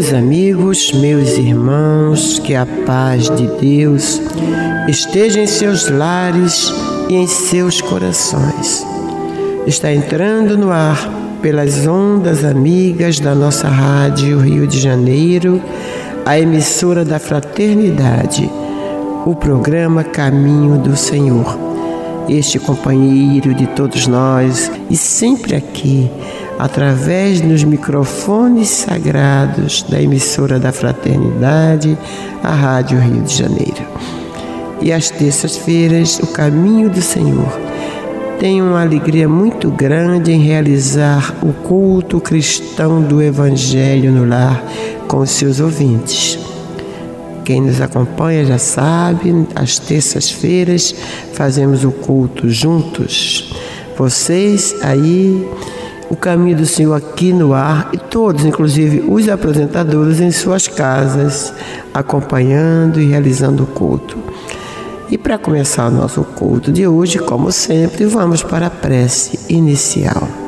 Meus amigos, meus irmãos, que a paz de Deus esteja em seus lares e em seus corações. Está entrando no ar pelas ondas amigas da nossa rádio Rio de Janeiro, a emissora da Fraternidade, o programa Caminho do Senhor. Este companheiro de todos nós e sempre aqui através dos microfones sagrados da emissora da Fraternidade, a Rádio Rio de Janeiro. E às terças-feiras, o Caminho do Senhor tem uma alegria muito grande em realizar o culto cristão do Evangelho no lar com os seus ouvintes. Quem nos acompanha já sabe, às terças-feiras fazemos o culto juntos. Vocês aí o caminho do Senhor aqui no ar e todos, inclusive os apresentadores, em suas casas, acompanhando e realizando o culto. E para começar o nosso culto de hoje, como sempre, vamos para a prece inicial.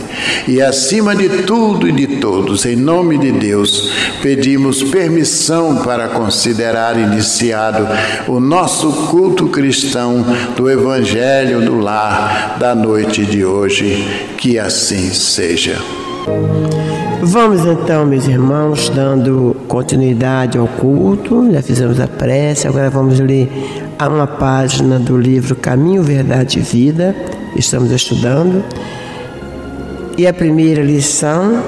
e acima de tudo e de todos, em nome de Deus, pedimos permissão para considerar iniciado o nosso culto cristão do Evangelho do Lar da noite de hoje. Que assim seja. Vamos então, meus irmãos, dando continuidade ao culto. Já fizemos a prece, agora vamos ler uma página do livro Caminho, Verdade e Vida. Estamos estudando. E a primeira lição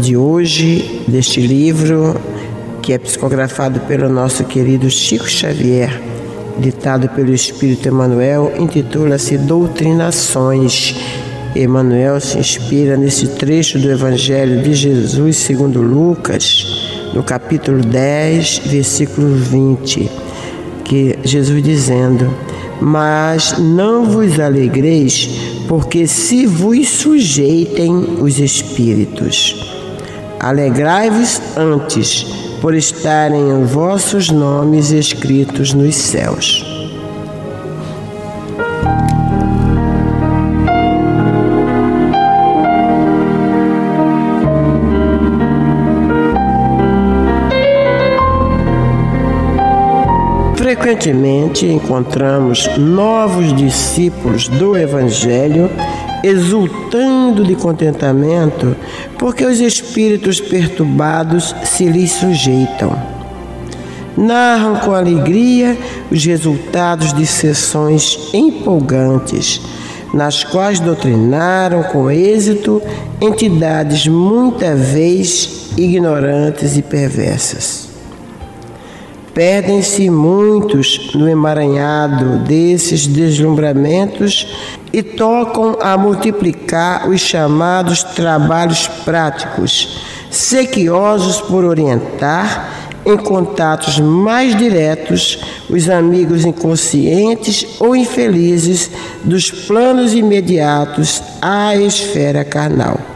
de hoje, deste livro, que é psicografado pelo nosso querido Chico Xavier, ditado pelo Espírito Emmanuel, intitula-se Doutrinações. Emmanuel se inspira nesse trecho do Evangelho de Jesus segundo Lucas, no capítulo 10, versículo 20, que Jesus dizendo: Mas não vos alegreis porque se vos sujeitem os espíritos. Alegrai-vos antes por estarem vossos nomes escritos nos céus. Frequentemente encontramos novos discípulos do Evangelho exultando de contentamento porque os espíritos perturbados se lhes sujeitam. Narram com alegria os resultados de sessões empolgantes, nas quais doutrinaram com êxito entidades muitas vezes ignorantes e perversas. Perdem-se muitos no emaranhado desses deslumbramentos e tocam a multiplicar os chamados trabalhos práticos, sequiosos por orientar em contatos mais diretos os amigos inconscientes ou infelizes dos planos imediatos à esfera carnal.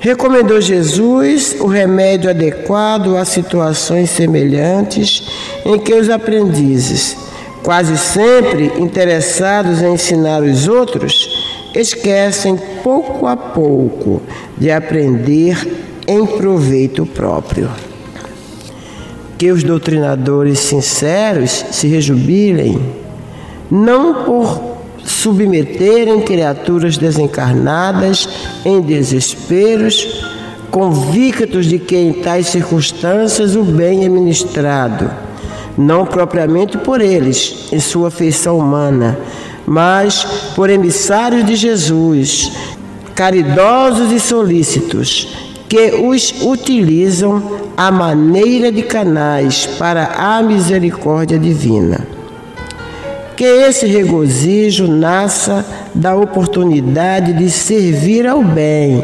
Recomendou Jesus o remédio adequado a situações semelhantes em que os aprendizes, quase sempre interessados em ensinar os outros, esquecem pouco a pouco de aprender em proveito próprio. Que os doutrinadores sinceros se rejubilem, não por submeterem criaturas desencarnadas em desesperos, convictos de que em tais circunstâncias o bem é ministrado, não propriamente por eles, em sua feição humana, mas por emissários de Jesus, caridosos e solícitos, que os utilizam à maneira de canais para a misericórdia divina. Que esse regozijo nasça da oportunidade de servir ao bem,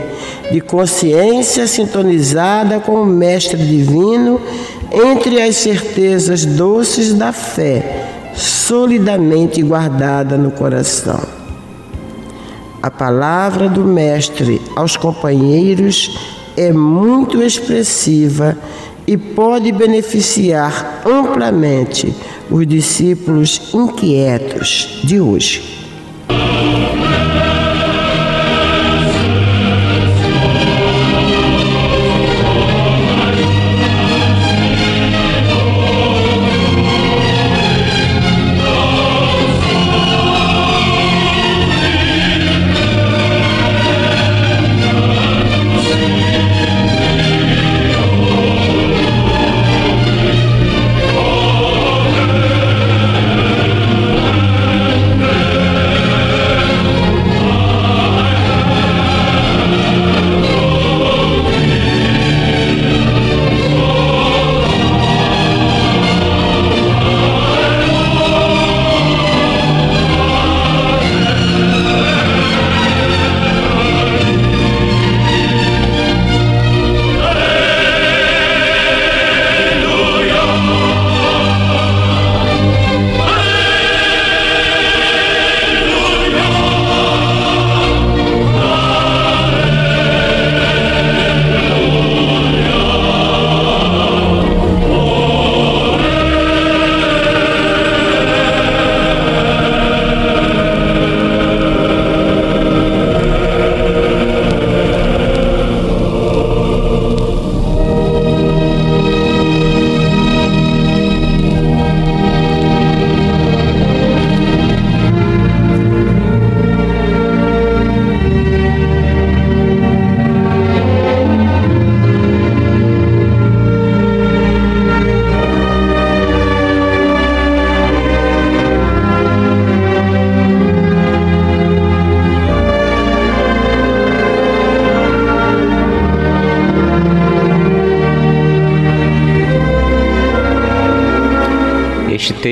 de consciência sintonizada com o Mestre Divino, entre as certezas doces da fé, solidamente guardada no coração. A palavra do Mestre aos companheiros é muito expressiva e pode beneficiar amplamente os discípulos inquietos de hoje.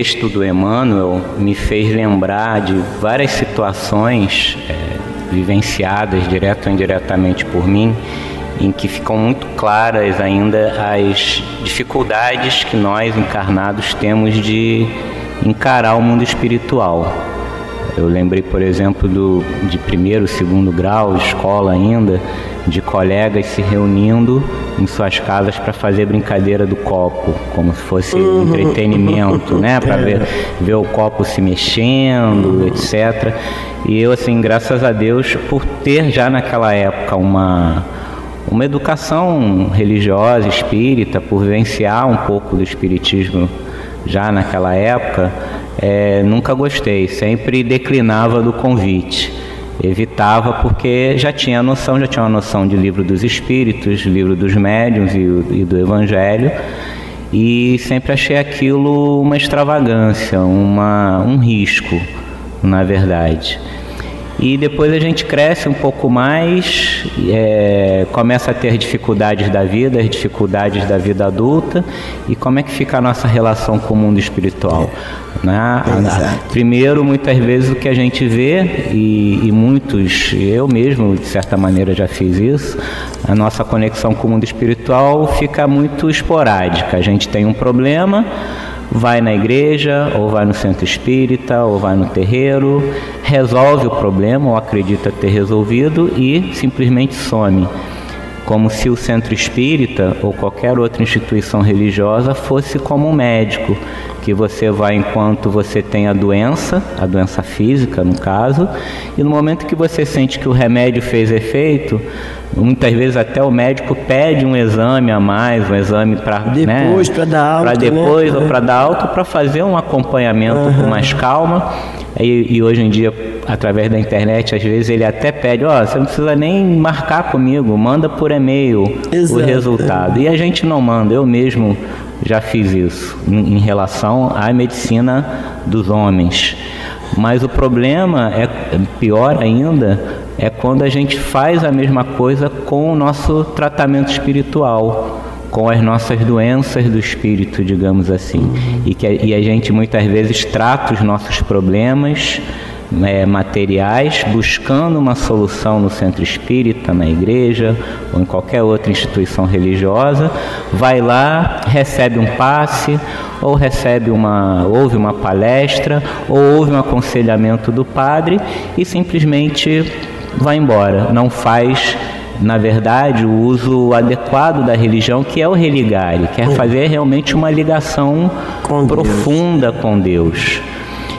Texto do Emmanuel me fez lembrar de várias situações é, vivenciadas direto ou indiretamente por mim, em que ficam muito claras ainda as dificuldades que nós encarnados temos de encarar o mundo espiritual. Eu lembrei, por exemplo, do, de primeiro, segundo grau, escola ainda, de colegas se reunindo em suas casas para fazer brincadeira do copo, como se fosse uhum. entretenimento, né? Para ver, ver o copo se mexendo, etc. E eu, assim, graças a Deus, por ter já naquela época uma, uma educação religiosa, espírita, por vivenciar um pouco do espiritismo já naquela época, é, nunca gostei, sempre declinava do convite evitava porque já tinha noção, já tinha uma noção de livro dos espíritos, livro dos médiuns e, e do evangelho, e sempre achei aquilo uma extravagância, uma, um risco, na verdade. E depois a gente cresce um pouco mais, é, começa a ter dificuldades da vida, as dificuldades da vida adulta, e como é que fica a nossa relação com o mundo espiritual? É. Né? primeiro, muitas vezes o que a gente vê, e, e muitos, eu mesmo de certa maneira já fiz isso, a nossa conexão com o mundo espiritual fica muito esporádica. A gente tem um problema, vai na igreja, ou vai no centro espírita, ou vai no terreiro, resolve o problema ou acredita ter resolvido e simplesmente some. Como se o centro espírita ou qualquer outra instituição religiosa fosse como um médico, que você vai enquanto você tem a doença, a doença física no caso, e no momento que você sente que o remédio fez efeito, Muitas vezes até o médico pede um exame a mais, um exame para né, depois né, para dar alta, para depois né? ou para dar alta, para fazer um acompanhamento uhum. com mais calma. E, e, hoje em dia, através da internet, às vezes ele até pede, ó, oh, você não precisa nem marcar comigo, manda por e-mail Exato. o resultado. E a gente não manda, eu mesmo já fiz isso em, em relação à medicina dos homens. Mas o problema é pior ainda é quando a gente faz a mesma coisa com o nosso tratamento espiritual, com as nossas doenças do espírito, digamos assim. E que e a gente muitas vezes trata os nossos problemas né, materiais, buscando uma solução no centro espírita, na igreja ou em qualquer outra instituição religiosa, vai lá, recebe um passe, ou recebe uma, ouve uma palestra, ou ouve um aconselhamento do padre e simplesmente vai embora, não faz na verdade, o uso adequado da religião, que é o religare, quer fazer realmente uma ligação com profunda com Deus.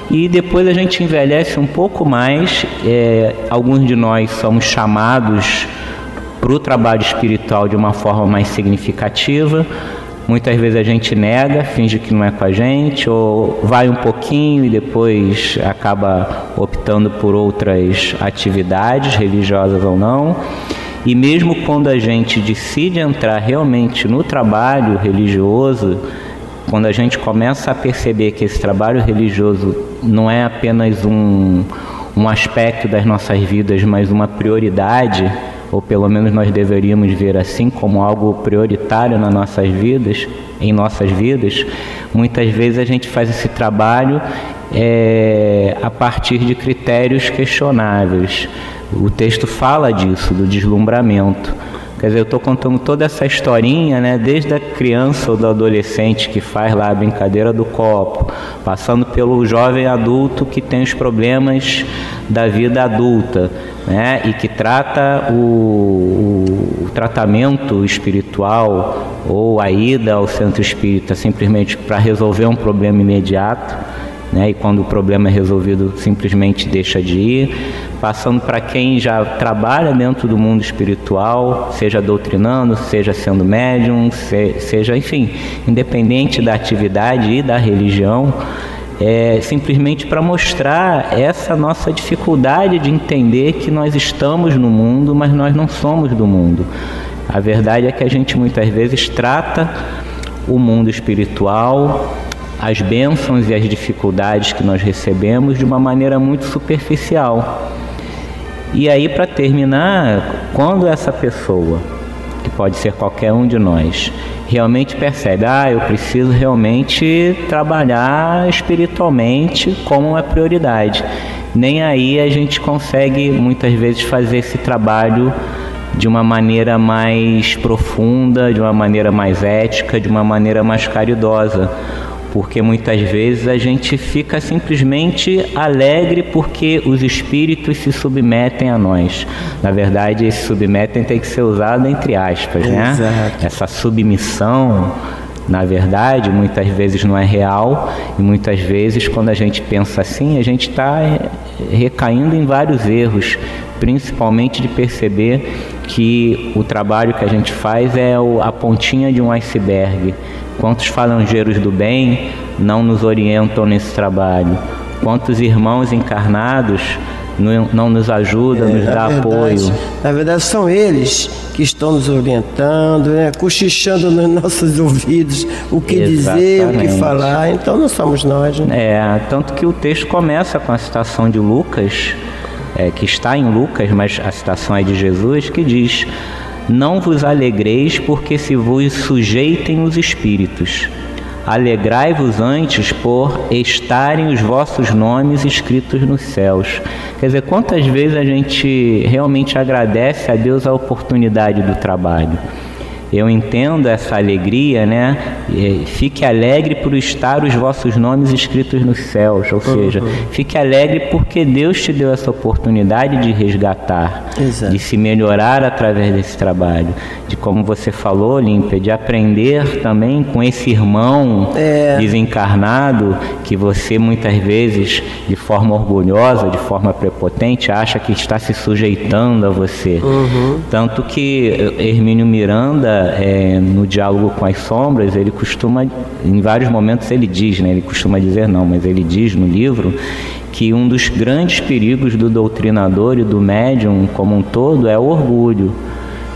E depois a gente envelhece um pouco mais, é, alguns de nós somos chamados para o trabalho espiritual de uma forma mais significativa, Muitas vezes a gente nega, finge que não é com a gente, ou vai um pouquinho e depois acaba optando por outras atividades, religiosas ou não. E mesmo quando a gente decide entrar realmente no trabalho religioso, quando a gente começa a perceber que esse trabalho religioso não é apenas um, um aspecto das nossas vidas, mas uma prioridade, ou pelo menos nós deveríamos ver assim como algo prioritário nas nossas vidas, em nossas vidas, muitas vezes a gente faz esse trabalho é, a partir de critérios questionáveis. O texto fala disso, do deslumbramento. Quer dizer, eu estou contando toda essa historinha, né, desde a criança ou do adolescente que faz lá a brincadeira do copo, passando pelo jovem adulto que tem os problemas da vida adulta, né, e que trata o, o, tratamento espiritual ou a ida ao centro espírita simplesmente para resolver um problema imediato né? E quando o problema é resolvido, simplesmente deixa de ir. Passando para quem já trabalha dentro do mundo espiritual, seja doutrinando, seja sendo médium, seja, enfim, independente da atividade e da religião, é simplesmente para mostrar essa nossa dificuldade de entender que nós estamos no mundo, mas nós não somos do mundo. A verdade é que a gente muitas vezes trata o mundo espiritual as bênçãos e as dificuldades que nós recebemos de uma maneira muito superficial. E aí, para terminar, quando essa pessoa que pode ser qualquer um de nós, realmente percebe, ah, eu preciso realmente trabalhar espiritualmente como uma prioridade. Nem aí a gente consegue muitas vezes fazer esse trabalho de uma maneira mais profunda, de uma maneira mais ética, de uma maneira mais caridosa porque muitas vezes a gente fica simplesmente alegre porque os espíritos se submetem a nós. Na verdade, esse submetem tem que ser usado entre aspas, né? Exato. Essa submissão, na verdade, muitas vezes não é real e muitas vezes, quando a gente pensa assim, a gente está recaindo em vários erros, principalmente de perceber que o trabalho que a gente faz é a pontinha de um iceberg Quantos falangeiros do bem não nos orientam nesse trabalho? Quantos irmãos encarnados não, nos ajudam, é, nos dá verdade, apoio? Na verdade, são eles que estão nos orientando, né? cochichando nos nossos ouvidos o que Exatamente. dizer, o que falar. Então, não somos nós. Né? É, tanto que o texto começa com a citação de Lucas, é, que está em Lucas, mas a citação é de Jesus, que diz não vos alegreis, porque se vos sujeitem os espíritos. Alegrai-vos antes por estarem os vossos nomes escritos nos céus. Quer dizer, quantas vezes a gente realmente agradece a Deus a oportunidade do trabalho? Eu entendo essa alegria, né? Fique alegre por estar os vossos nomes escritos nos céus, ou seja, uhum. fique alegre porque Deus te deu essa oportunidade de resgatar, Exato. de se melhorar através desse trabalho, de como você falou, Límpia, de aprender também com esse irmão é. desencarnado que você muitas vezes, de forma orgulhosa, de forma prepotente, acha que está se sujeitando a você. Uhum. Tanto que Hermínio Miranda é, no diálogo com as sombras, ele costuma, em vários momentos ele diz, né, ele costuma dizer não, mas ele diz no livro que um dos grandes perigos do doutrinador e do médium como um todo é o orgulho.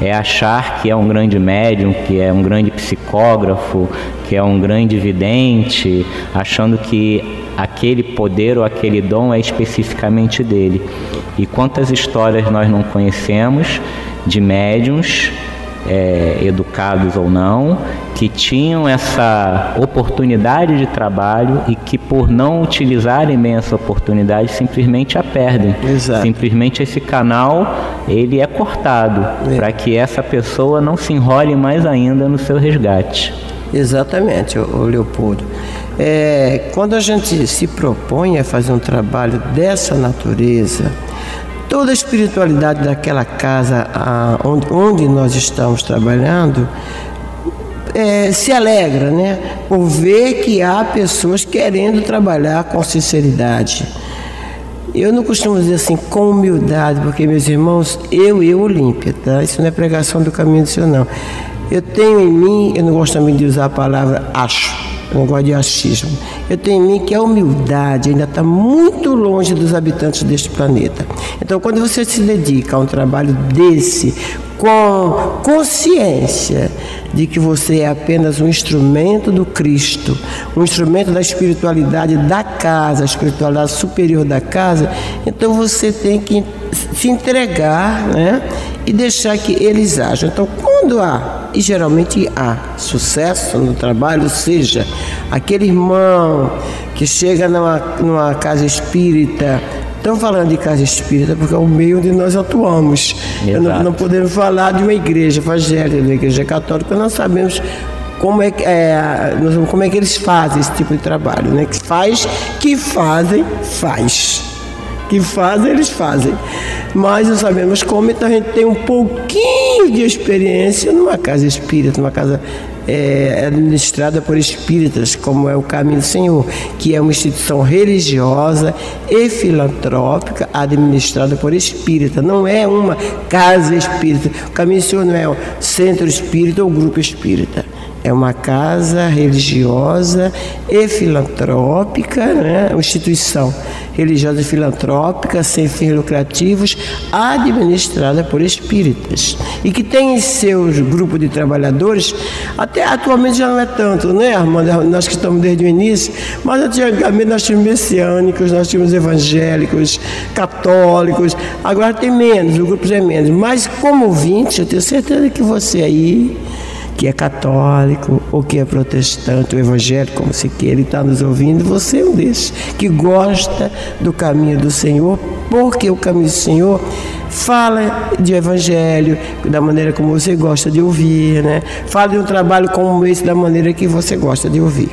É achar que é um grande médium, que é um grande psicógrafo, que é um grande vidente, achando que aquele poder ou aquele dom é especificamente dele. E quantas histórias nós não conhecemos de médiums é, educados ou não, que tinham essa oportunidade de trabalho e que por não utilizarem bem essa oportunidade simplesmente a perdem. Exato. Simplesmente esse canal ele é cortado é. para que essa pessoa não se enrole mais ainda no seu resgate. Exatamente, o Leopoldo. É, quando a gente se propõe a fazer um trabalho dessa natureza, Toda a espiritualidade daquela casa a, onde, onde, nós estamos trabalhando é, se alegra, né? Por ver que há pessoas querendo trabalhar com sinceridade. Eu não costumo dizer assim com humildade, porque meus irmãos, eu e Olímpia, tá? Isso não é pregação do caminho do Senhor, não. Eu tenho em mim, eu não gosto também de usar a palavra acho eu não gosto de achismo. Eu tenho em mim que a humildade ainda está muito longe dos habitantes deste planeta. Então, quando você se dedica a um trabalho desse, com consciência de que você é apenas um instrumento do Cristo, um instrumento da espiritualidade da casa, a espiritualidade superior da casa, então você tem que se entregar né, e deixar que eles ajam. Então, quando há, e geralmente há, sucesso no trabalho, seja aquele irmão que chega numa, numa casa espírita Estamos falando de casa espírita porque é o meio onde nós atuamos. Não, não, podemos falar de uma igreja evangélica, de uma igreja católica, nós sabemos como é, que, é, como é que eles fazem esse tipo de trabalho. Né? Que faz, que fazem, faz. Que fazem, eles fazem. Mas nós sabemos como, então a gente tem um pouquinho de experiência numa casa espírita, numa casa é, administrada por espíritas, como é o Caminho do Senhor, que é uma instituição religiosa e filantrópica administrada por espírita. Não é uma casa espírita. O Caminho do Senhor não é um centro espírita ou grupo espírita. É uma casa religiosa e filantrópica, né? uma instituição religiosa e filantrópica, sem fins lucrativos, administrada por espíritas. E que tem em seus grupos de trabalhadores, até atualmente já não é tanto, né, Armando? Nós que estamos desde o início, mas antigamente nós tínhamos messiânicos, nós tínhamos evangélicos, católicos, agora tem menos, o grupo é menos. Mas como ouvinte, eu tenho certeza que você aí que é católico ou que é protestante ou evangélico, como se queira, e está nos ouvindo, você é um desses que gosta do caminho do Senhor, porque o caminho do Senhor fala de evangelho da maneira como você gosta de ouvir, né? Fala de um trabalho como esse da maneira que você gosta de ouvir.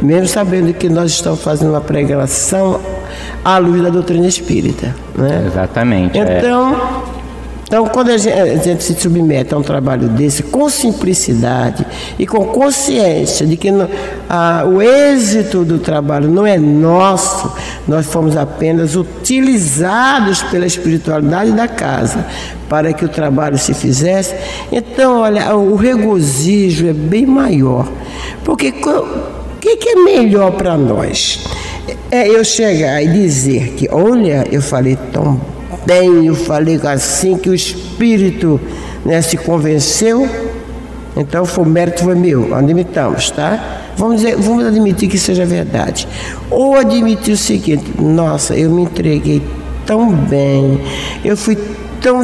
Mesmo sabendo que nós estamos fazendo uma pregação à luz da doutrina espírita, né? Exatamente. É. Então, é então, quando a gente, a gente, se submete a um trabalho desse com simplicidade e com consciência de que no, a, o êxito do trabalho não é nosso, nós fomos apenas utilizados pela espiritualidade da casa para que o trabalho se fizesse, então, olha, o regozijo é bem maior. Porque o que, que é melhor para nós? É eu chegar e dizer que, olha, eu falei tão eu falei assim que o espírito né, se convenceu, então foi, o mérito foi meu, admitamos, tá? Vamos, dizer, vamos admitir que seja verdade. Ou admitir o seguinte, nossa, eu me entreguei tão bem, eu fui tão,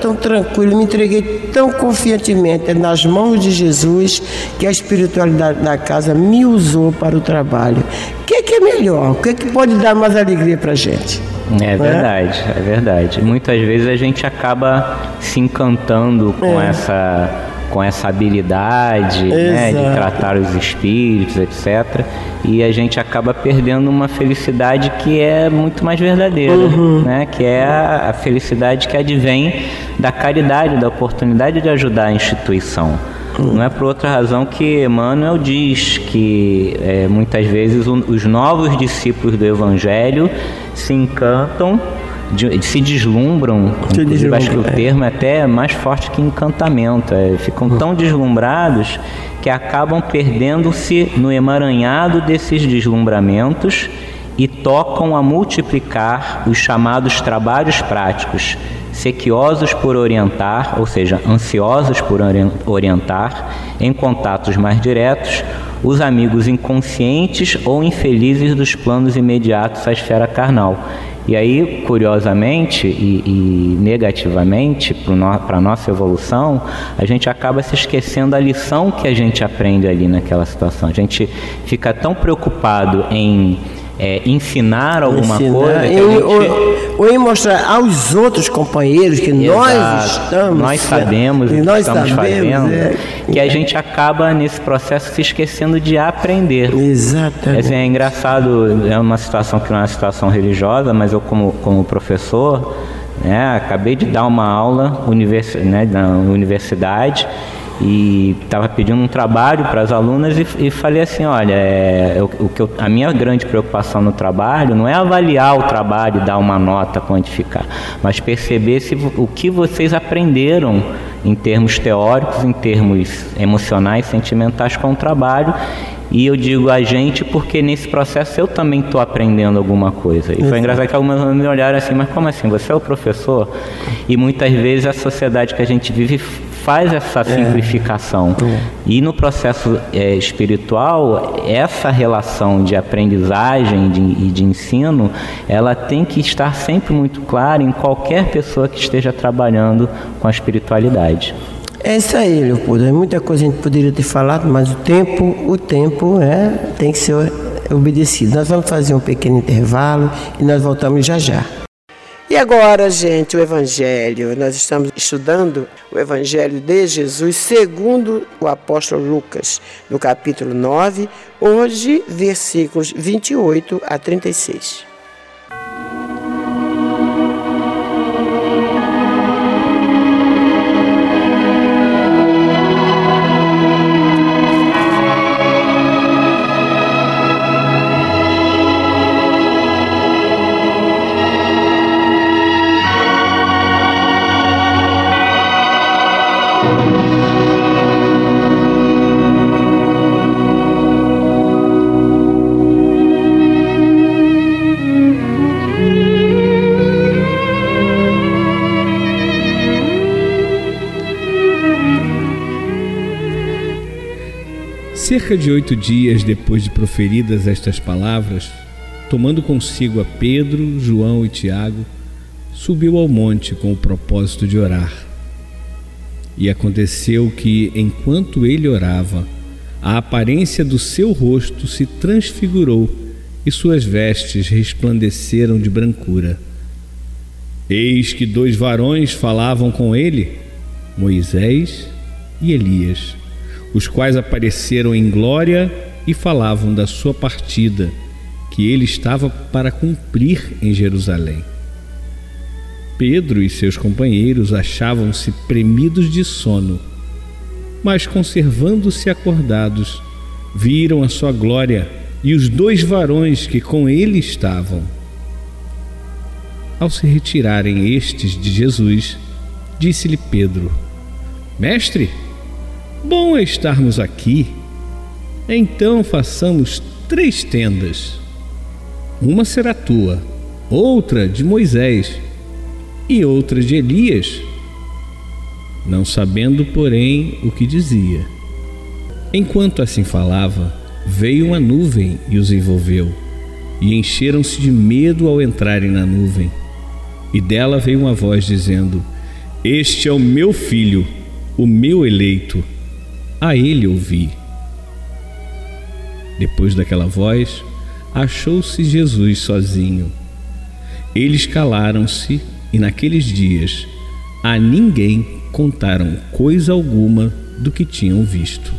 tão tranquilo, me entreguei tão confiantemente nas mãos de Jesus que a espiritualidade da casa me usou para o trabalho. O que é, que é melhor? O que é que pode dar mais alegria para a gente? É verdade, é? é verdade. Muitas vezes a gente acaba se encantando com é. essa com essa habilidade né, de tratar os espíritos, etc. E a gente acaba perdendo uma felicidade que é muito mais verdadeira, uhum. né, que é a, a felicidade que advém da caridade, da oportunidade de ajudar a instituição. Não é por outra razão que Emmanuel diz que é, muitas vezes os novos discípulos do Evangelho se encantam, de, se deslumbram. Se inclusive, acho que o é. termo é até mais forte que encantamento. É, ficam tão deslumbrados que acabam perdendo-se no emaranhado desses deslumbramentos e tocam a multiplicar os chamados trabalhos práticos sequiosos por orientar, ou seja, ansiosos por orientar, em contatos mais diretos, os amigos inconscientes ou infelizes dos planos imediatos à esfera carnal. E aí, curiosamente e, e negativamente, para a nossa evolução, a gente acaba se esquecendo da lição que a gente aprende ali naquela situação. A gente fica tão preocupado em é, ensinar alguma ensinar, coisa. gente... ou, em mostrar aos outros companheiros que Exato. nós estamos. Nós sabemos o que nós estamos sabemos, fazendo. É, que a gente acaba nesse processo se esquecendo de aprender. Exatamente. Assim, é engraçado, é uma situação que não é uma situação religiosa, mas eu, como, como professor, né, acabei de dar uma aula univers, né, na universidade e estava pedindo um trabalho para as alunas e, e, falei assim, olha, é, o, o que eu, a minha grande preocupação no trabalho não é avaliar o trabalho e dar uma nota, quantificar, mas perceber se o que vocês aprenderam em termos teóricos, em termos emocionais, sentimentais com o trabalho e eu digo a gente porque nesse processo eu também estou aprendendo alguma coisa. E foi engraçado que algumas me olharam assim, mas como assim? Você é o professor? E muitas vezes a sociedade que a gente vive faz essa é. simplificação. É. E no processo é, espiritual, essa relação de aprendizagem de, e de ensino, ela tem que estar sempre muito clara em qualquer pessoa que esteja trabalhando com a espiritualidade. É isso aí, Leopoldo. É muita coisa a gente poderia ter falado, mas o tempo, o tempo é, tem que ser obedecido. Nós vamos fazer um pequeno intervalo e nós voltamos já já. E agora, gente, o Evangelho. Nós estamos estudando o Evangelho de Jesus segundo o apóstolo Lucas, no capítulo 9, hoje, versículos 28 a 36. Cerca de oito dias depois de proferidas estas palavras, tomando consigo a Pedro, João e Tiago, subiu ao monte com o propósito de orar. E aconteceu que, enquanto ele orava, a aparência do seu rosto se transfigurou e suas vestes resplandeceram de brancura. Eis que dois varões falavam com ele, Moisés e Elias os quais apareceram em glória e falavam da sua partida, que ele estava para cumprir em Jerusalém. Pedro e seus companheiros achavam-se premidos de sono, mas conservando-se acordados, viram a sua glória e os dois varões que com ele estavam. Ao se retirarem estes de Jesus, disse-lhe Pedro: Mestre, Bom é estarmos aqui. Então façamos três tendas. Uma será tua, outra de Moisés e outra de Elias. Não sabendo, porém, o que dizia. Enquanto assim falava, veio uma nuvem e os envolveu, e encheram-se de medo ao entrarem na nuvem. E dela veio uma voz dizendo: Este é o meu filho, o meu eleito a ele ouvi. Depois daquela voz, achou-se Jesus sozinho. Eles calaram-se e naqueles dias a ninguém contaram coisa alguma do que tinham visto.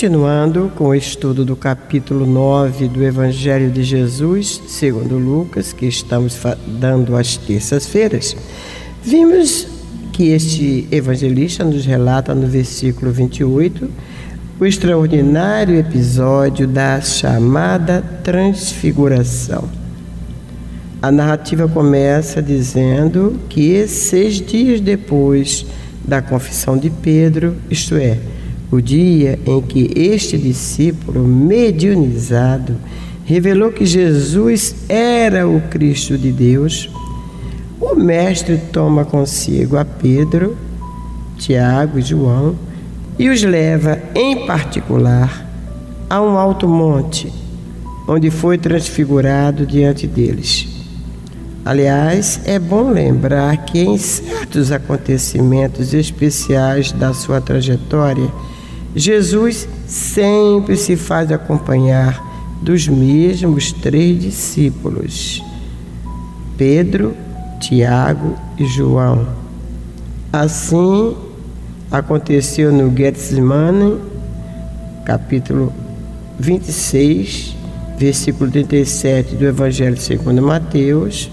Continuando com o estudo do capítulo 9 do Evangelho de Jesus, segundo Lucas, que estamos dando às terças-feiras, vimos que este evangelista nos relata no versículo 28 o extraordinário episódio da chamada transfiguração. A narrativa começa dizendo que seis dias depois da confissão de Pedro, isto é, o dia em que este discípulo mediunizado revelou que Jesus era o Cristo de Deus, o Mestre toma consigo a Pedro, Tiago e João e os leva, em particular, a um alto monte, onde foi transfigurado diante deles. Aliás, é bom lembrar que em certos acontecimentos especiais da sua trajetória, Jesus sempre se faz acompanhar dos mesmos três discípulos, Pedro, Tiago e João. Assim aconteceu no Getsemane, capítulo 26, versículo 37 do Evangelho segundo Mateus,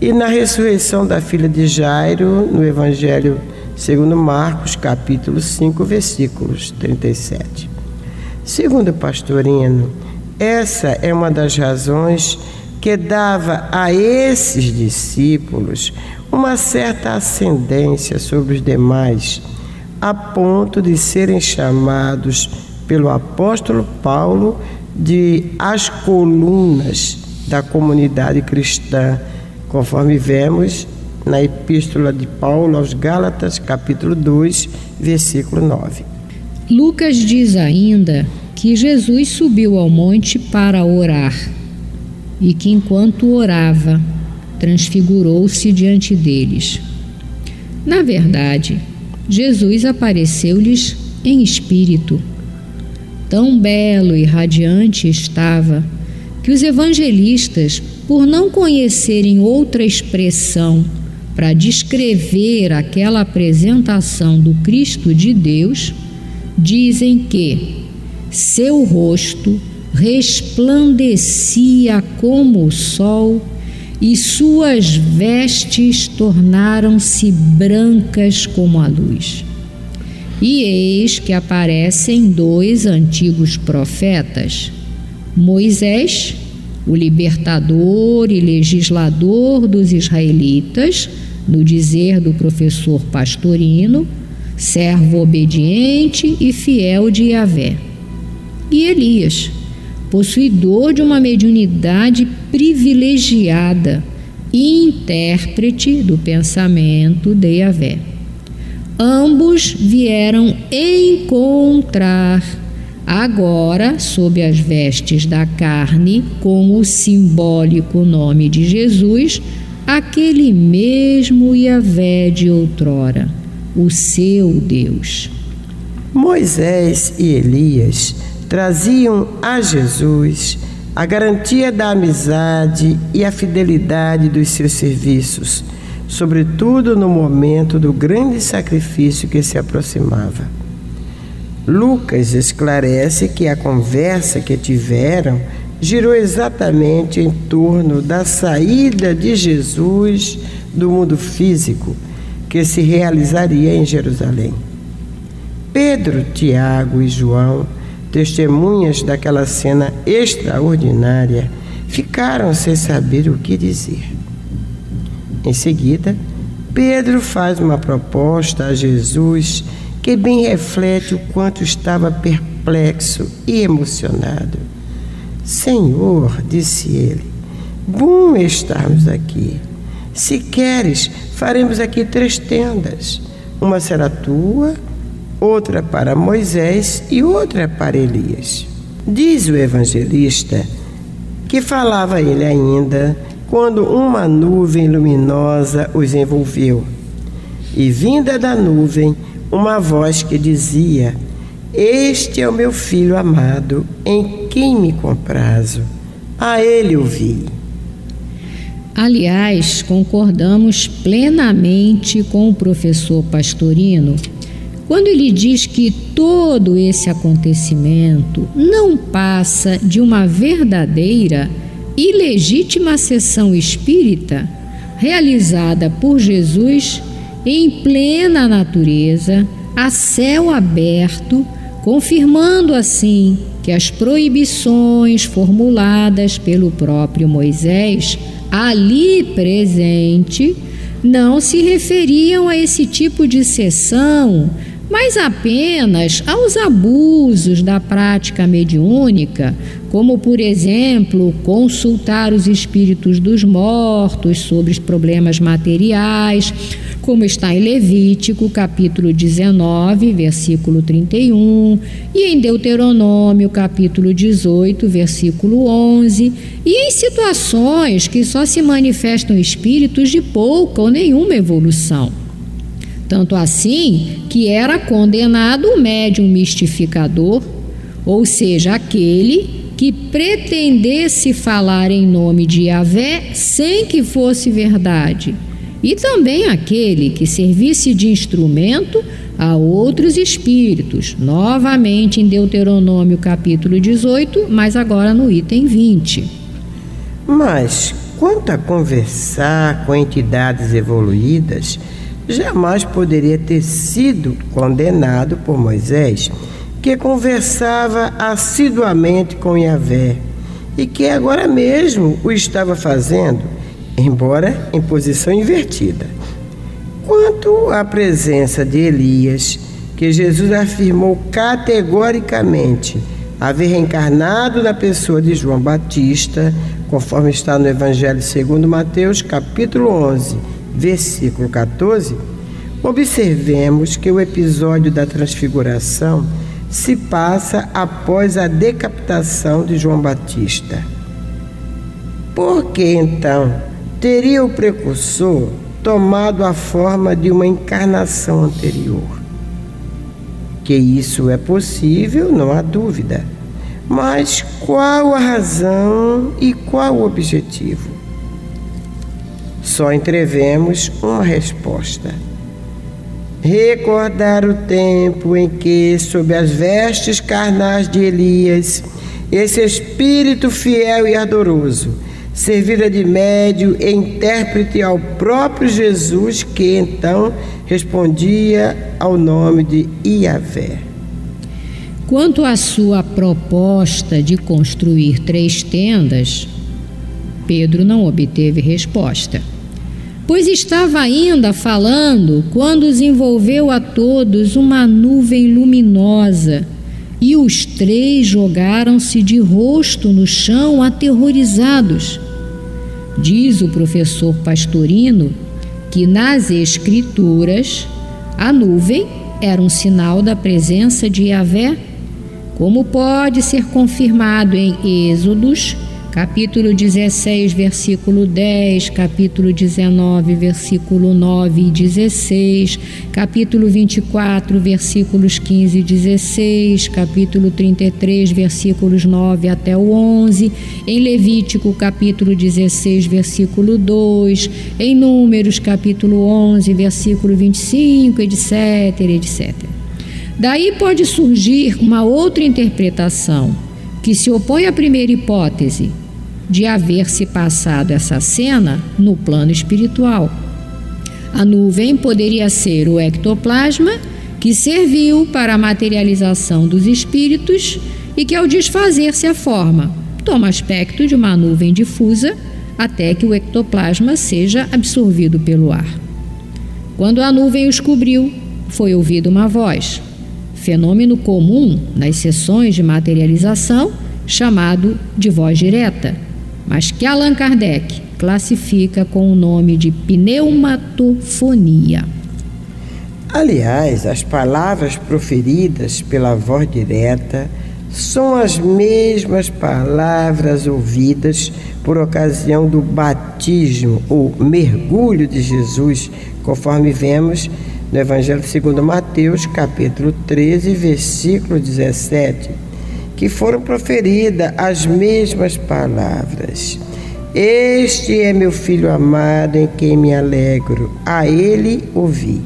e na ressurreição da filha de Jairo, no Evangelho segundo Marcos, capítulo 5, versículos 37. Segundo Pastorino, essa é uma das razões que dava a esses discípulos uma certa ascendência sobre os demais, a ponto de serem chamados pelo apóstolo Paulo de as colunas da comunidade cristã, conforme vemos na Epístola de Paulo aos Gálatas, capítulo 2, versículo 9. Lucas diz ainda que Jesus subiu ao monte para orar e que enquanto orava, transfigurou-se diante deles. Na verdade, Jesus apareceu-lhes em espírito. tão belo e radiante estava que os evangelistas, por não conhecerem outra expressão para descrever aquela apresentação do Cristo de Deus, dizem que seu rosto resplandecia como o sol e suas vestes tornaram-se brancas como a luz. E eis que aparecem dois antigos profetas, Moisés, o libertador e legislador dos israelitas, no dizer do professor Pastorino, servo obediente e fiel de Yahvé, e Elias, possuidor de uma mediunidade privilegiada e intérprete do pensamento de Yahvé. Ambos vieram encontrar, agora sob as vestes da carne, com o simbólico nome de Jesus, aquele mesmo Yahvé de outrora, o seu Deus. Moisés e Elias traziam a Jesus a garantia da amizade e a fidelidade dos seus serviços, sobretudo no momento do grande sacrifício que se aproximava. Lucas esclarece que a conversa que tiveram girou exatamente em torno da saída de Jesus do mundo físico que se realizaria em Jerusalém. Pedro, Tiago e João testemunhas daquela cena extraordinária, ficaram sem saber o que dizer. Em seguida, Pedro faz uma proposta a Jesus que bem reflete o quanto estava perplexo e emocionado. Senhor, disse ele, bom estarmos aqui. Se queres, faremos aqui três tendas. Uma será tua, outra para Moisés e outra para Elias. Diz o evangelista que falava ele ainda quando uma nuvem luminosa os envolveu. E vinda da nuvem, uma voz que dizia: Este é o meu filho amado, em quem me comprazo. A ele ouvi. Aliás, concordamos plenamente com o professor Pastorino quando ele diz que todo esse acontecimento não passa de uma verdadeira e legítima sessão espírita realizada por Jesus em plena natureza, a céu aberto, confirmando assim que as proibições formuladas pelo próprio Moisés ali presente não se referiam a esse tipo de sessão mas apenas aos abusos da prática mediúnica, como, por exemplo, consultar os espíritos dos mortos sobre os problemas materiais, como está em Levítico, capítulo 19, versículo 31, e em Deuteronômio, capítulo 18, versículo 11, e em situações que só se manifestam espíritos de pouca ou nenhuma evolução. Tanto assim que era condenado o médium mistificador, ou seja, aquele que pretendesse falar em nome de Yahvé sem que fosse verdade, e também aquele que servisse de instrumento a outros espíritos, novamente em Deuteronômio capítulo 18, mas agora no item 20. Mas, quanto a conversar com entidades evoluídas, jamais poderia ter sido condenado por Moisés, que conversava assiduamente com Yahvé e que agora mesmo o estava fazendo, embora em posição invertida. Quanto à presença de Elias, que Jesus afirmou categoricamente haver reencarnado na pessoa de João Batista, conforme está no Evangelho segundo Mateus, capítulo 11, versículo 14, observemos que o episódio da transfiguração se passa após a decapitação de João Batista. Por que então teria o precursor tomado a forma de uma encarnação anterior? Que isso é possível, não há dúvida. Mas qual a razão e qual o objetivo? Só entrevemos uma resposta. Recordar o tempo em que, sob as vestes carnais de Elias, esse espírito fiel e ardoroso servira de médio e intérprete ao próprio Jesus, que então respondia ao nome de Iavé. Quanto à sua proposta de construir três tendas, Pedro não obteve resposta, pois estava ainda falando quando os envolveu a todos uma nuvem luminosa e os três jogaram-se de rosto no chão, aterrorizados. Diz o professor Pastorino que nas Escrituras a nuvem era um sinal da presença de Yahvé, como pode ser confirmado em Êxodos capítulo 16, versículo 10, capítulo 19, versículo 9 e 16, capítulo 24, versículos 15 e 16, capítulo 33, versículos 9 até o 11, em Levítico, capítulo 16, versículo 2, em Números, capítulo 11, versículo 25, etc, etc. Daí pode surgir uma outra interpretação que se opõe à primeira hipótese de haver se passado essa cena no plano espiritual. A nuvem poderia ser o ectoplasma que serviu para a materialização dos espíritos e que, ao desfazer-se a forma, toma aspecto de uma nuvem difusa até que o ectoplasma seja absorvido pelo ar. Quando a nuvem os cobriu, foi ouvida uma voz fenômeno comum nas sessões de materialização, chamado de voz direta, mas que Allan Kardec classifica com o nome de pneumatofonia. Aliás, as palavras proferidas pela voz direta são as mesmas palavras ouvidas por ocasião do batismo ou mergulho de Jesus, conforme vemos no Evangelho segundo Mateus, capítulo 13, versículo 17, que foram proferidas as mesmas palavras. Este é meu filho amado em quem me alegro, a ele ouvi.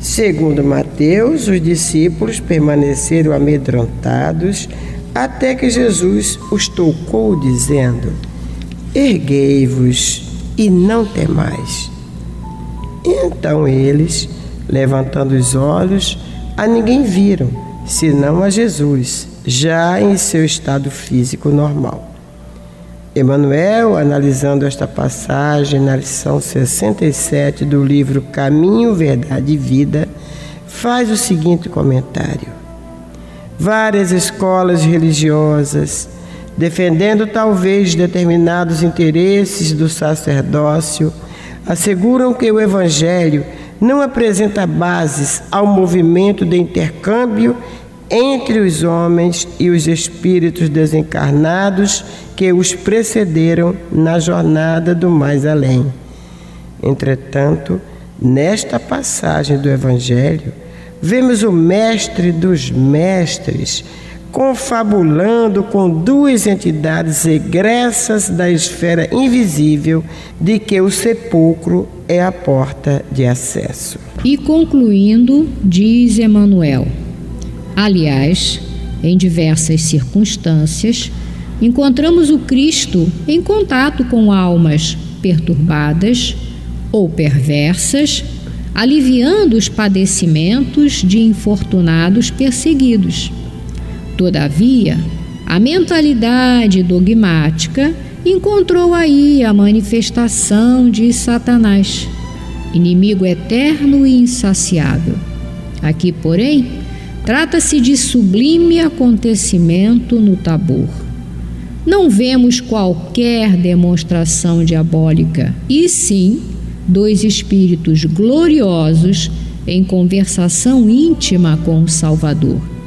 Segundo Mateus, os discípulos permaneceram amedrontados até que Jesus os tocou, dizendo: Erguei-vos e não temais. Então eles, Levantando os olhos, a ninguém viram, senão a Jesus, já em seu estado físico normal. Emmanuel, analisando esta passagem na lição 67 do livro Caminho, Verdade e Vida, faz o seguinte comentário: Várias escolas religiosas, defendendo talvez determinados interesses do sacerdócio, asseguram que o Evangelho não apresenta bases ao movimento de intercâmbio entre os homens e os espíritos desencarnados que os precederam na jornada do mais além. Entretanto, nesta passagem do Evangelho, vemos o Mestre dos Mestres confabulando com duas entidades egressas da esfera invisível de que o sepulcro é a porta de acesso. E concluindo, diz Emmanuel: aliás, em diversas circunstâncias, encontramos o Cristo em contato com almas perturbadas ou perversas, aliviando os padecimentos de infortunados perseguidos Todavia, a mentalidade dogmática encontrou aí a manifestação de Satanás, inimigo eterno e insaciável. Aqui, porém, trata-se de sublime acontecimento no Tabor. Não vemos qualquer demonstração diabólica, e sim dois espíritos gloriosos em conversação íntima com o Salvador.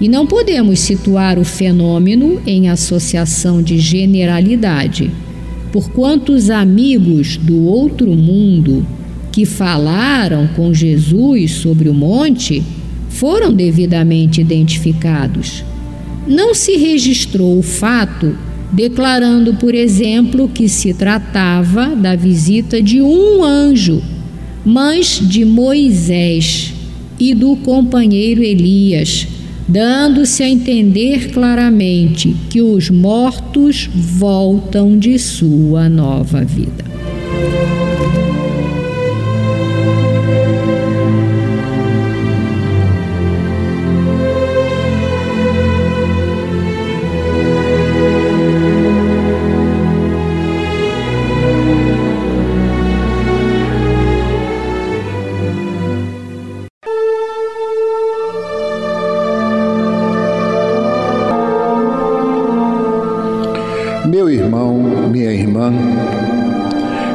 E não podemos situar o fenômeno em associação de generalidade, porquanto os amigos do outro mundo que falaram com Jesus sobre o monte foram devidamente identificados. Não se registrou o fato declarando, por exemplo, que se tratava da visita de um anjo, mas de Moisés e do companheiro Elias, dando-se a entender claramente que os mortos voltam de sua nova vida.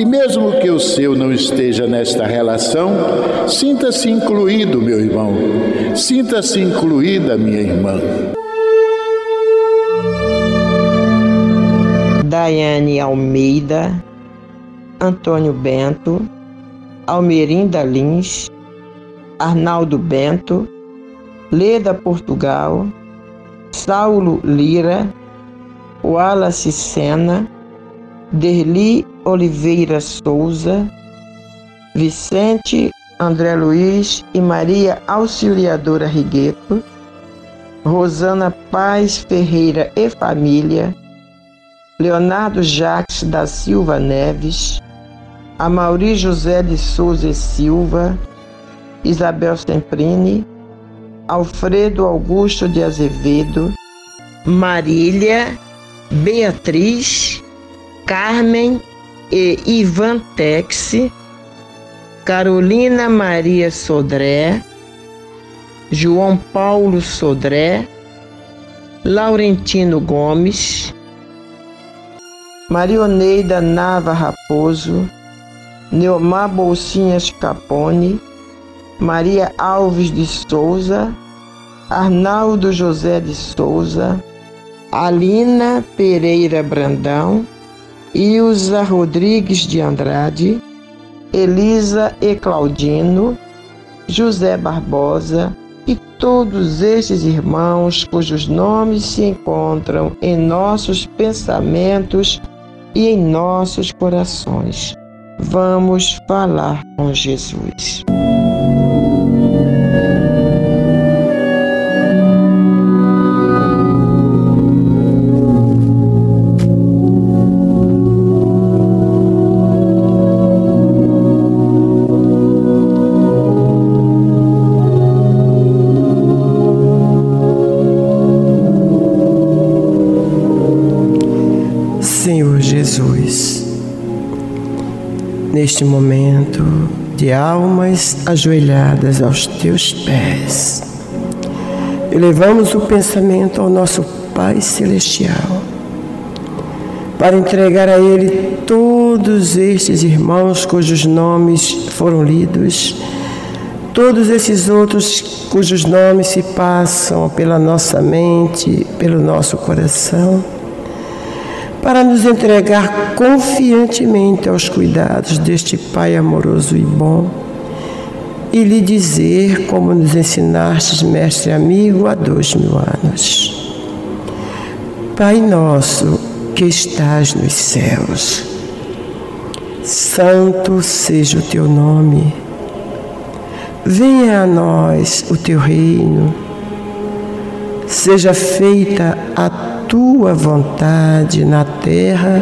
e, mesmo que o seu não esteja nesta relação, sinta-se incluído, meu irmão, sinta-se incluída, minha irmã. Daiane Almeida, Antônio Bento, Almerinda Lins, Arnaldo Bento, Leda Portugal, Saulo Lira, Wallace Sena, Derli Oliveira Souza, Vicente André Luiz e Maria Auxiliadora Rigueto, Rosana Paz Ferreira e família, Leonardo Jacques da Silva Neves, Amauri José de Souza e Silva, Isabel Semprini, Alfredo Augusto de Azevedo, Marília, Beatriz, Carmen e Ivan Tex, Carolina Maria Sodré, João Paulo Sodré, Laurentino Gomes, Marioneida Nava Raposo, Neomar Bolsinhas Capone, Maria Alves de Souza, Arnaldo José de Souza, Alina Pereira Brandão, Ilza Rodrigues de Andrade, Elisa e Claudino, José Barbosa e todos estes irmãos cujos nomes se encontram em nossos pensamentos e em nossos corações. Vamos falar com Jesus. Neste momento de almas ajoelhadas aos teus pés. Elevamos o pensamento ao nosso Pai Celestial para entregar a Ele todos estes irmãos cujos nomes foram lidos, todos esses outros cujos nomes se passam pela nossa mente, pelo nosso coração para nos entregar confiantemente aos cuidados deste Pai amoroso e bom e lhe dizer, como nos ensinastes, mestre amigo, há dois mil anos: Pai nosso que estás nos céus, santo seja o teu nome, venha a nós o teu reino, seja feita a tua vontade na terra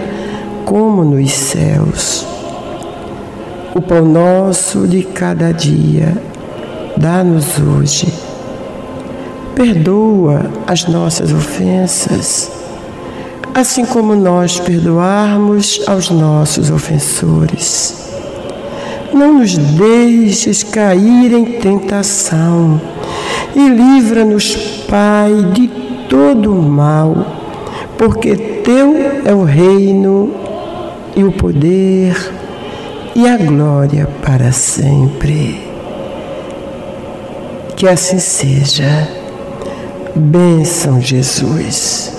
como nos céus. O pão nosso de cada dia, dá-nos hoje. Perdoa as nossas ofensas, assim como nós perdoarmos aos nossos ofensores. Não nos deixes cair em tentação e livra-nos, Pai, de todo o mal porque teu é o reino e o poder e a glória para sempre. Que assim seja. Bênção, Jesus.